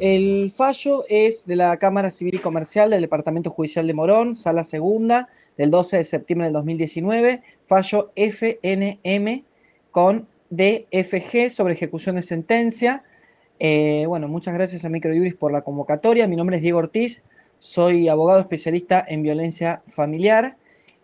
El fallo es de la Cámara Civil y Comercial del Departamento Judicial de Morón, sala segunda, del 12 de septiembre del 2019, fallo FNM con DFG sobre ejecución de sentencia. Eh, bueno, muchas gracias a Microjuris por la convocatoria. Mi nombre es Diego Ortiz, soy abogado especialista en violencia familiar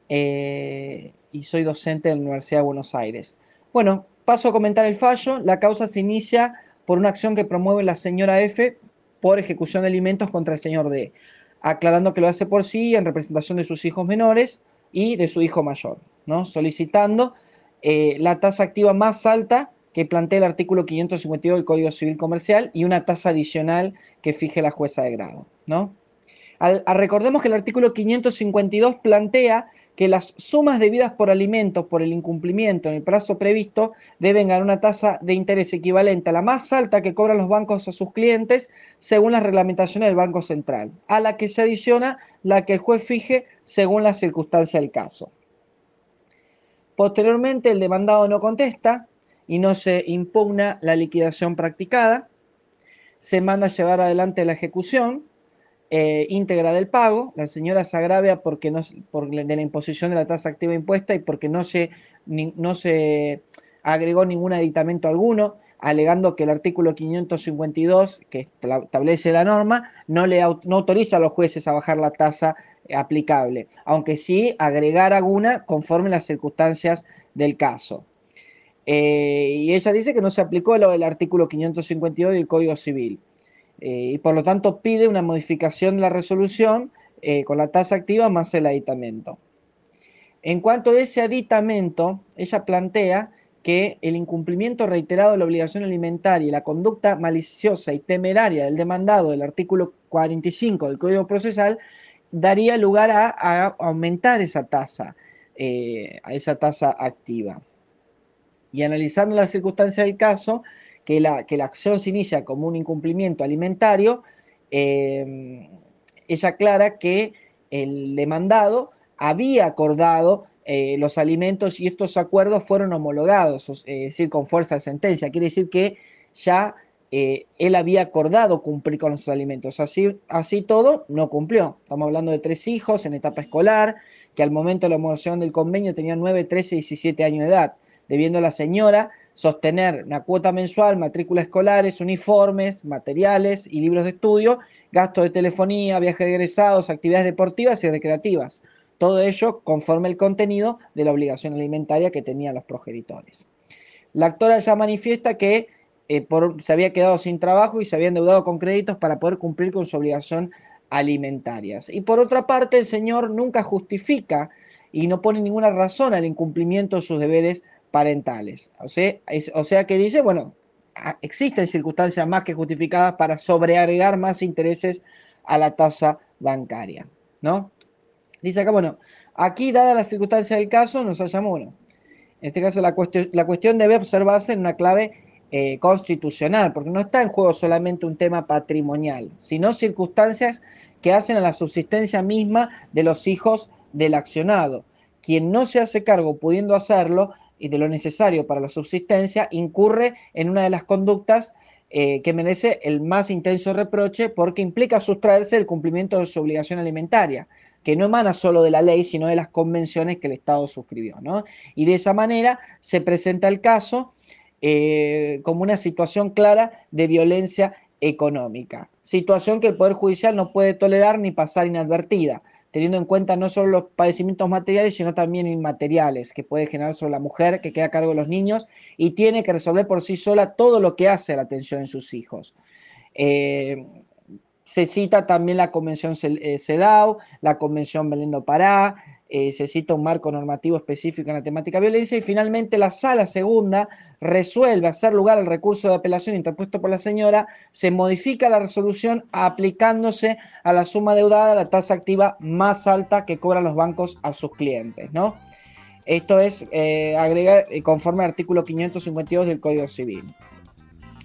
eh, y soy docente de la Universidad de Buenos Aires. Bueno, paso a comentar el fallo. La causa se inicia por una acción que promueve la señora F por ejecución de alimentos contra el señor D, aclarando que lo hace por sí en representación de sus hijos menores y de su hijo mayor, ¿no? solicitando eh, la tasa activa más alta que plantea el artículo 552 del Código Civil Comercial y una tasa adicional que fije la jueza de grado. ¿no? recordemos que el artículo 552 plantea que las sumas debidas por alimentos por el incumplimiento en el plazo previsto deben ganar una tasa de interés equivalente a la más alta que cobran los bancos a sus clientes según las reglamentaciones del Banco Central, a la que se adiciona la que el juez fije según la circunstancia del caso. Posteriormente, el demandado no contesta y no se impugna la liquidación practicada, se manda a llevar adelante la ejecución eh, íntegra del pago. La señora se agravia porque no, por, de la imposición de la tasa activa impuesta y porque no se, no se agregó ningún aditamento alguno, alegando que el artículo 552, que establece la norma, no, le, no autoriza a los jueces a bajar la tasa aplicable, aunque sí agregar alguna conforme las circunstancias del caso. Eh, y ella dice que no se aplicó lo del artículo 552 del Código Civil. Eh, y por lo tanto pide una modificación de la resolución eh, con la tasa activa más el aditamento. En cuanto a ese aditamento, ella plantea que el incumplimiento reiterado de la obligación alimentaria y la conducta maliciosa y temeraria del demandado del artículo 45 del Código Procesal daría lugar a, aumentar esa tasa, eh, a esa tasa activa. Y analizando las circunstancias del caso, que la, que la acción se inicia como un incumplimiento alimentario, em, ella aclara que el demandado había acordado eh, los alimentos y estos acuerdos fueron homologados, es decir, con fuerza de sentencia. Quiere decir que ya eh, él había acordado cumplir con los alimentos. Así, así todo, no cumplió. Estamos hablando de tres hijos en etapa escolar, que al momento de la homologación del convenio tenían 9, 13 y 17 años de edad, debiendo la señora sostener una cuota mensual, matrículas escolares, uniformes, materiales y libros de estudio, gastos de telefonía, viajes de egresados, actividades deportivas y recreativas. Todo ello conforme el contenido de la obligación alimentaria que tenían los progenitores. La actora ya manifiesta que eh, se había quedado sin trabajo y se había endeudado con créditos para poder cumplir con su obligación alimentaria. Y por otra parte, el señor nunca justifica y no pone ninguna razón al incumplimiento de sus deberes parentales. O sea, o sea que dice, bueno, existen circunstancias más que justificadas para sobreagregar más intereses a la tasa bancaria, ¿no? Dice acá, bueno, aquí dada la circunstancia del caso, nos hallamos, bueno, en este caso la, cuestión, la cuestión debe observarse en una clave eh, constitucional, porque no está en juego solamente un tema patrimonial, sino circunstancias que hacen a la subsistencia misma de los hijos del accionado. Quien no se hace cargo pudiendo hacerlo, y de lo necesario para la subsistencia, incurre en una de las conductas eh, que merece el más intenso reproche porque implica sustraerse del cumplimiento de su obligación alimentaria, que no emana solo de la ley, sino de las convenciones que el Estado suscribió. ¿no? Y de esa manera se presenta el caso eh, como una situación clara de violencia económica, situación que el Poder Judicial no puede tolerar ni pasar inadvertida teniendo en cuenta no solo los padecimientos materiales, sino también inmateriales que puede generar sobre la mujer que queda a cargo de los niños y tiene que resolver por sí sola todo lo que hace la atención en sus hijos. Eh, se cita también la Convención CEDAW, la Convención Belén Pará, eh, se cita un marco normativo específico en la temática violencia y finalmente la sala segunda resuelve hacer lugar al recurso de apelación interpuesto por la señora, se modifica la resolución aplicándose a la suma deudada la tasa activa más alta que cobran los bancos a sus clientes, ¿no? Esto es eh, agregar eh, conforme al artículo 552 del Código Civil.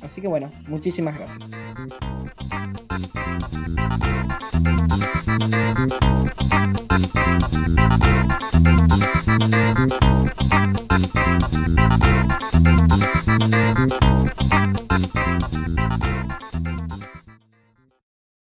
Así que bueno, muchísimas gracias.